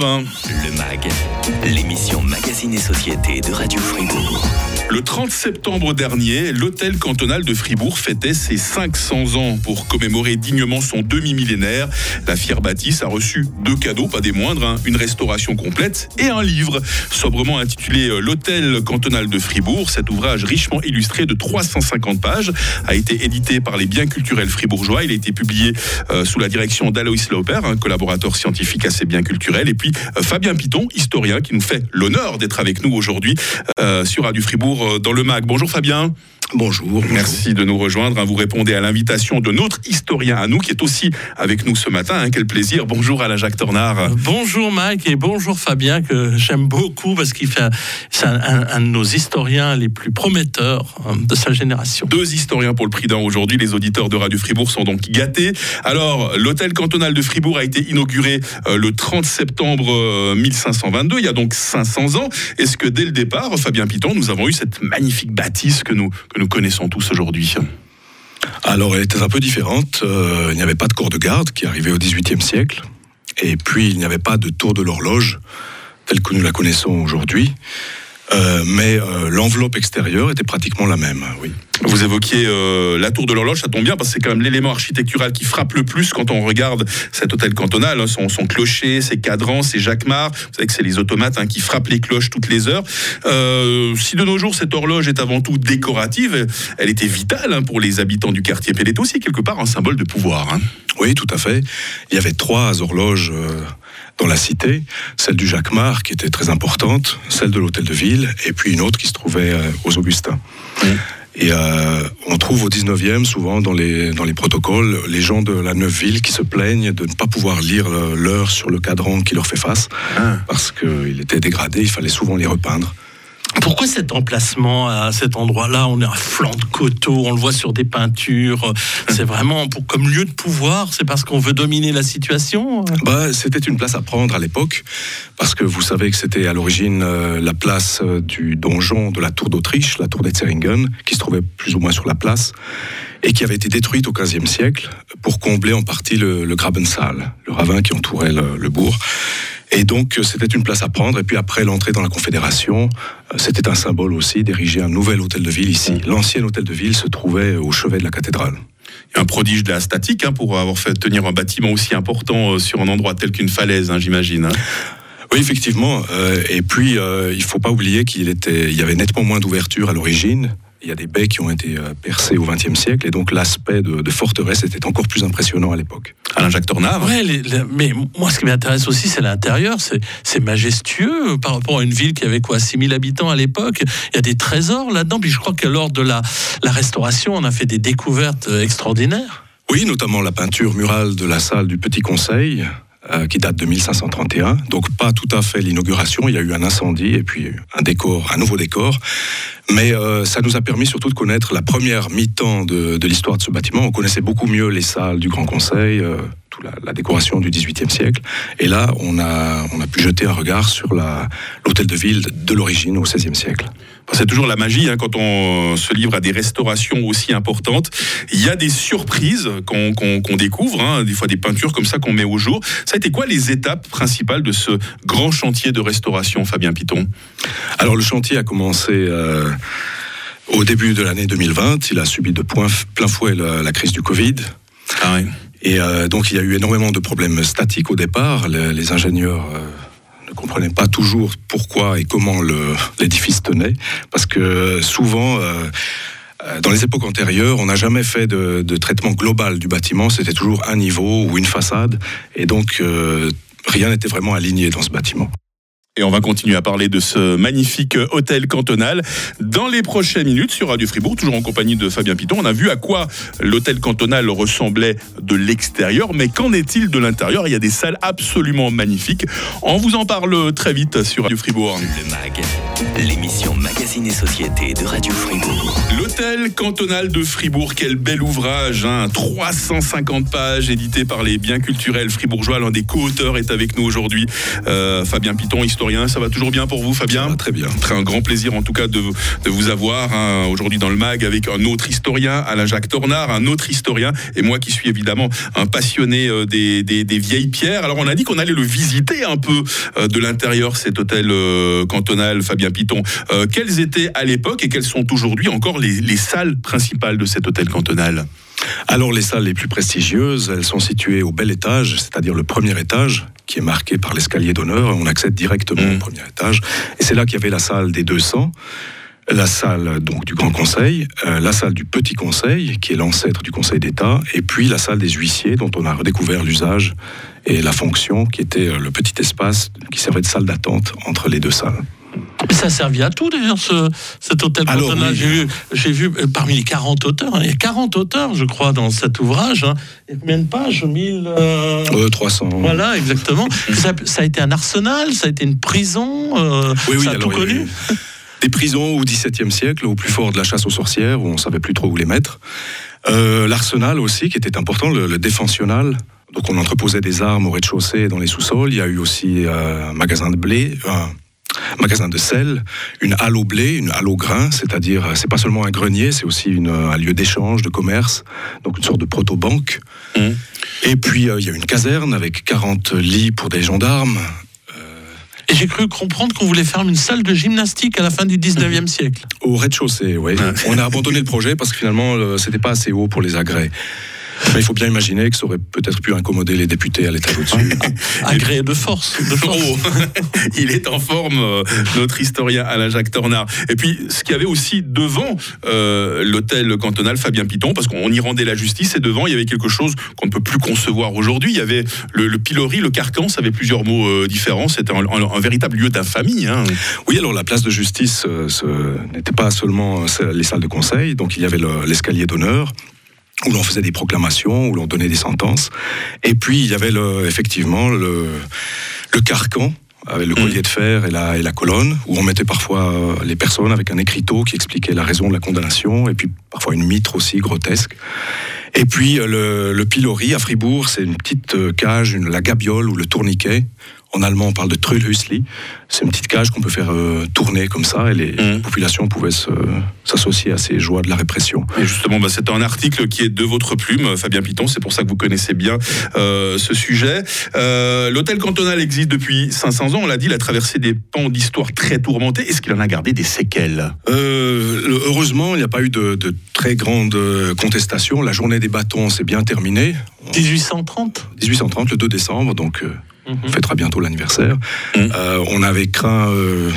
Le MAG, l'émission Magazine et Société de Radio Fribourg. Le 30 septembre dernier, l'hôtel cantonal de Fribourg fêtait ses 500 ans pour commémorer dignement son demi-millénaire. La fière bâtisse a reçu deux cadeaux, pas des moindres, hein, une restauration complète et un livre sobrement intitulé euh, L'hôtel cantonal de Fribourg. Cet ouvrage richement illustré de 350 pages a été édité par les biens culturels fribourgeois. Il a été publié euh, sous la direction d'Aloïs Lauper, un collaborateur scientifique à ces biens culturels, et puis Fabien Piton, historien, qui nous fait l'honneur d'être avec nous aujourd'hui euh, sur Radio Fribourg euh, dans le MAC. Bonjour Fabien. Bonjour. Merci de nous rejoindre. Vous répondez à l'invitation de notre historien à nous, qui est aussi avec nous ce matin. Hein, quel plaisir. Bonjour Alain Jacques Tornard. Bonjour Mike et bonjour Fabien, que j'aime beaucoup parce qu'il fait c'est un, un- un de nos historiens les plus prometteurs euh, de sa génération. Deux historiens pour le prix d'un aujourd'hui. Les auditeurs de Radio Fribourg sont donc gâtés. Alors, l'hôtel cantonal de Fribourg a été inauguré euh, le 30 septembre euh, 1522, il y a donc 500 ans. Est-ce que dès le départ, Fabien Piton, nous avons eu cette magnifique bâtisse que nous, que nous connaissons tous aujourd'hui Alors, elle était un peu différente. Euh, il n'y avait pas de corps de garde qui arrivait au XVIIIe siècle. Et puis, il n'y avait pas de tour de l'horloge telle que nous la connaissons aujourd'hui. Euh, mais euh, l'enveloppe extérieure était pratiquement la même, oui. Vous évoquiez euh, la tour de l'horloge, ça tombe bien parce que c'est quand même l'élément architectural qui frappe le plus quand on regarde cet hôtel cantonal. hein, son, son clocher, ses cadrans, ses jacquemart. Vous savez que c'est les automates hein, qui frappent les cloches toutes les heures. Euh, si de nos jours cette horloge est avant tout décorative, elle était vitale hein, pour les habitants du quartier. Elle est aussi quelque part un symbole de pouvoir. Oui, tout à fait. Il y avait trois horloges euh, dans la cité. Celle du Jacquemart, qui était très importante, celle de l'hôtel de ville, et puis une autre qui se trouvait euh, aux Augustins. Et euh, on trouve au 19e, souvent dans les, dans les protocoles, les gens de la Neufville qui se plaignent de ne pas pouvoir lire euh, l'heure sur le cadran qui leur fait face, Ah. parce qu'il était dégradé, il fallait souvent les repeindre. Pourquoi cet emplacement à cet endroit-là? On est à flanc de coteau, on le voit sur des peintures. C'est vraiment pour, comme lieu de pouvoir. C'est parce qu'on veut dominer la situation? Bah, c'était une place à prendre à l'époque, parce que vous savez que c'était à l'origine euh, la place euh, du donjon de la tour d'Autriche, la tour d'Etzeringen, qui se trouvait plus ou moins sur la place, et qui avait été détruite au XVe siècle pour combler en partie le, le Grabensaal, le ravin qui entourait le, le bourg. Et donc, euh, c'était une place à prendre. Et puis après l'entrée dans la Confédération, euh, c'était un symbole aussi d'ériger un nouvel hôtel de ville ici. L'ancien hôtel de ville se trouvait au chevet de la cathédrale. Un prodige de la statique hein, pour avoir fait tenir un bâtiment aussi important euh, sur un endroit tel qu'une falaise, hein, j'imagine. hein. Oui, effectivement. Euh, et puis, euh, il faut pas oublier qu'il était, il y avait nettement moins d'ouverture à l'origine. Il y a des baies qui ont été euh, percées au XXe siècle, et donc l'aspect de, de forteresse était encore plus impressionnant à l'époque. Alain Jacques Tornard. Ouais, les- les- mais moi, ce qui m'intéresse aussi, c'est l'intérieur. C'est majestueux par rapport à une ville qui avait quoi 6000 habitants à l'époque. Il y a des trésors là-dedans. Puis je crois que lors de la, la restauration, on a fait des découvertes euh, extraordinaires. Oui, notamment la peinture murale de la salle du Petit Conseil, euh, qui date de 1531. Donc pas tout à fait l'inauguration. Il y a eu un incendie et puis un décor, un nouveau décor. Mais euh, ça nous a permis surtout de connaître la première mi-temps de, de l'histoire de ce bâtiment. On connaissait beaucoup mieux les salles du Grand Conseil, la, la décoration du XVIIIe siècle. Et là, on a, on a pu jeter un regard sur l'hôtel de ville de l'origine au XVIe siècle. C'est toujours la magie hein, quand on se livre à des restaurations aussi importantes. Il y a des surprises qu'on découvre, hein, des fois des peintures comme ça qu'on met au jour. Ça a été quoi les étapes principales de ce grand chantier de restauration, Fabien Piton? Alors le chantier a commencé euh, au début de l'année 2020. Il a subi de plein fouet la, la crise du Covid. ah ouais. Et euh, donc il y a eu énormément de problèmes statiques au départ. Le- les ingénieurs euh, ne comprenaient pas toujours pourquoi et comment l'édifice tenait. Parce que souvent... euh, dans les époques antérieures, on n'a jamais fait de, traitement global du bâtiment. C'était toujours un niveau ou une façade. Et donc, rien n'était vraiment aligné dans ce bâtiment. Et on va continuer à parler de ce magnifique hôtel cantonal dans les prochaines minutes sur Radio Fribourg, toujours en compagnie de Fabien Piton. On a vu à quoi l'hôtel cantonal ressemblait de l'extérieur, mais qu'en est-il de l'intérieur? Il y a des salles absolument magnifiques. On vous en parle très vite sur Radio Fribourg. Le MAG, l'émission Magazine et Société de Radio Fribourg. L'hôtel cantonal de Fribourg, quel bel ouvrage, hein, 350 pages, édité par les biens culturels fribourgeois. L'un des co-auteurs est avec nous aujourd'hui, Euh, Fabien Piton, historien Ça va toujours bien pour vous, Fabien Très bien. Très un grand plaisir en tout cas de, vous avoir hein, aujourd'hui dans le mag avec un autre historien, Alain Jacques Tornard, un autre historien, et moi qui suis évidemment un passionné euh, des, vieilles pierres. Alors on a dit qu'on allait le visiter un peu euh, de l'intérieur, cet hôtel euh, cantonal Fabien Piton. Quelles étaient à l'époque et quelles sont aujourd'hui encore les salles principales de cet hôtel cantonal? Alors les salles les plus prestigieuses, elles sont situées au bel étage, c'est-à-dire le premier étage, qui est marqué par l'escalier d'honneur. On accède directement au premier étage. Et c'est là qu'il y avait la salle des 200, la salle donc du Grand Conseil, euh, la salle du Petit Conseil, qui est l'ancêtre du Conseil d'État, et puis la salle des huissiers, dont on a redécouvert l'usage et la fonction, qui était euh, le petit espace qui servait de salle d'attente entre les deux salles. Ça a servi à tout d'ailleurs, ce, cet hôtel Alors, cantonal. oui. J'ai vu, j'ai vu euh, parmi les 40 auteurs, hein, il y a 40 auteurs, je crois, dans cet ouvrage. hein. Il y a combien de pages? 1000 euh, Euh, 300. Voilà, exactement. ça, ça a été un arsenal, ça a été une prison, euh, Oui, oui, ça a alors, tout connu. Des prisons au XVIIe siècle, au plus fort de la chasse aux sorcières, où on savait plus trop où les mettre. Euh, L'arsenal aussi, qui était important, le, le défensionnal. Donc on entreposait des armes au rez-de-chaussée et dans les sous-sols. Il y a eu aussi un magasin de blé, un magasin de sel, une halle au blé, une halle au grain, c'est-à-dire euh, c'est pas seulement un grenier, c'est aussi une, un lieu d'échange, de commerce, donc une sorte de proto-banque. Mhm. Et puis euh, il y a une caserne avec 40 lits pour des gendarmes, Et j'ai cru comprendre qu'on voulait faire une salle de gymnastique à la fin du 19e siècle. Au rez-de-chaussée, oui. On a abandonné le projet parce que finalement, euh, c'était pas assez haut pour les agrès. Mais il faut bien imaginer que ça aurait peut-être pu incommoder les députés à l'étage au-dessus. Agréé de force. De force. Oh, il est en forme, euh, notre historien Alain Jacques Tornard. Et puis, ce qu'il y avait aussi devant euh, l'hôtel cantonal Fabien Piton, parce qu'on y rendait la justice, et devant, il y avait quelque chose qu'on ne peut plus concevoir aujourd'hui. Il y avait le, le pilori, le carcan, ça avait plusieurs mots euh, différents. C'était un, un- un véritable lieu d'infamie. hein. Oui, alors la place de justice ce n'était pas seulement les salles de conseil, donc il y avait le- l'escalier d'honneur où l'on faisait des proclamations, où l'on donnait des sentences. Et puis il y avait le, effectivement le, le carcan avec le collier de fer et la, et la colonne, où on mettait parfois euh, les personnes avec un écriteau qui expliquait la raison de la condamnation, et puis parfois une mitre aussi grotesque. Et puis euh, le, le pilori à Fribourg, c'est une petite euh, cage, une, la gabiole ou le tourniquet. En allemand, on parle de Trullhüsli. C'est une petite cage qu'on peut faire euh, tourner comme ça, et les Mhm. populations pouvaient s'associer à ces joies de la répression. Et justement, bah, c'est un article qui est de votre plume, Fabien Piton. C'est pour ça que vous connaissez bien euh, ce sujet. Euh, L'hôtel cantonal existe depuis 500 ans. On l'a dit, il a traversé des pans d'histoire très tourmentés. Est-ce qu'il en a gardé des séquelles? Euh, le- heureusement, il n'y a pas eu de, de très grandes euh, contestations. La journée des bâtons s'est bien terminée. 1830 1830, le 2 décembre, donc euh. On fêtera bientôt l'anniversaire. Mhm. Euh, on avait craint euh,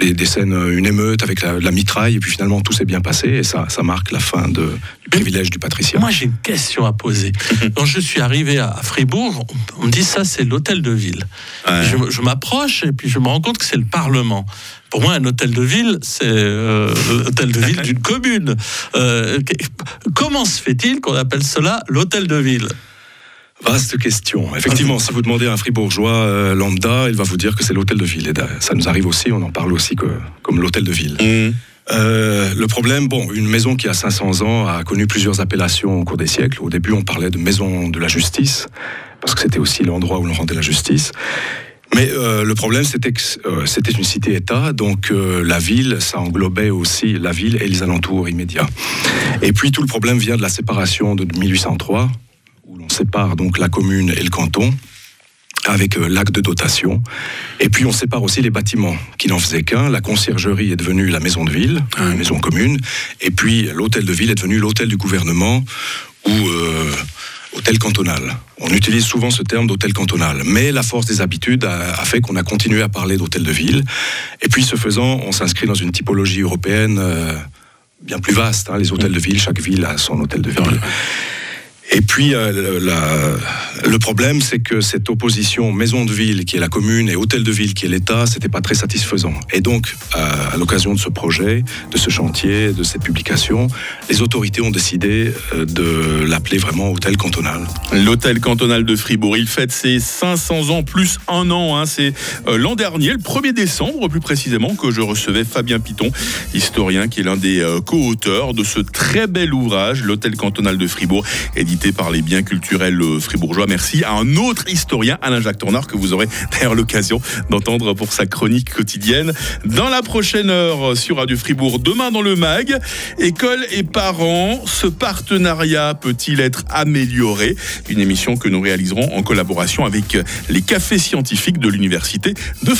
des, des scènes, euh, une émeute avec la, la mitraille, et puis finalement tout s'est bien passé, et ça, ça marque la fin de, du privilège du patricien. Moi, j'ai une question à poser. Quand je suis arrivé à Fribourg, on me dit ça, c'est l'hôtel de ville. Ouais. Je, je m'approche et puis je me rends compte que c'est le Parlement. Pour moi, un hôtel de ville, c'est euh, l'hôtel de ville d'une commune. Comment se fait-il qu'on appelle cela l'hôtel de ville? Vaste question. Effectivement, si vous demandez à un fribourgeois euh, lambda, il va vous dire que c'est l'hôtel de ville. Et ça nous arrive aussi, on en parle aussi que, comme l'hôtel de ville. Mmh. Euh, le problème, bon, une maison qui a 500 ans a connu plusieurs appellations au cours des siècles. Au début, on parlait de maison de la justice, parce que c'était aussi l'endroit où l'on rendait la justice. Mais euh, le problème, c'était que euh, c'était une cité-État, donc euh, la ville, ça englobait aussi la ville et les alentours immédiats. Et puis tout le problème vient de la séparation de 1803, où l'on sépare donc la commune et le canton avec euh, l'acte de dotation. Et puis on sépare aussi les bâtiments, qui n'en faisaient qu'un. La conciergerie est devenue la maison de ville, une maison commune. Et puis l'hôtel de ville est devenu l'hôtel du gouvernement ou euh, hôtel cantonal. On utilise souvent ce terme d'hôtel cantonal. Mais la force des habitudes a, a fait qu'on a continué à parler d'hôtel de ville. Et puis ce faisant, on s'inscrit dans une typologie européenne euh, bien plus vaste. hein. Les hôtels de ville, chaque ville a son hôtel de ville. Et puis, euh, le- problème, c'est que cette opposition maison de ville, qui est la commune, et hôtel de ville, qui est l'État, c'était pas très satisfaisant. Et donc, à, l'occasion de ce projet, de ce chantier, de cette publication, les autorités ont décidé euh, de l'appeler vraiment hôtel cantonal. L'hôtel cantonal de Fribourg, il fête ses 500 ans plus un an. hein. C'est euh, l'an dernier, le 1er décembre plus précisément, que je recevais Fabien Piton, historien qui est l'un des co-auteurs de ce très bel ouvrage, l'hôtel cantonal de Fribourg, édité par les biens culturels fribourgeois. Merci à un autre historien, Alain-Jacques Tournard, que vous aurez d'ailleurs l'occasion d'entendre pour sa chronique quotidienne dans la prochaine heure sur Radio Fribourg. Demain dans le MAG, école et parents, ce partenariat peut-il être amélioré? Une émission que nous réaliserons en collaboration avec les cafés scientifiques de l'Université de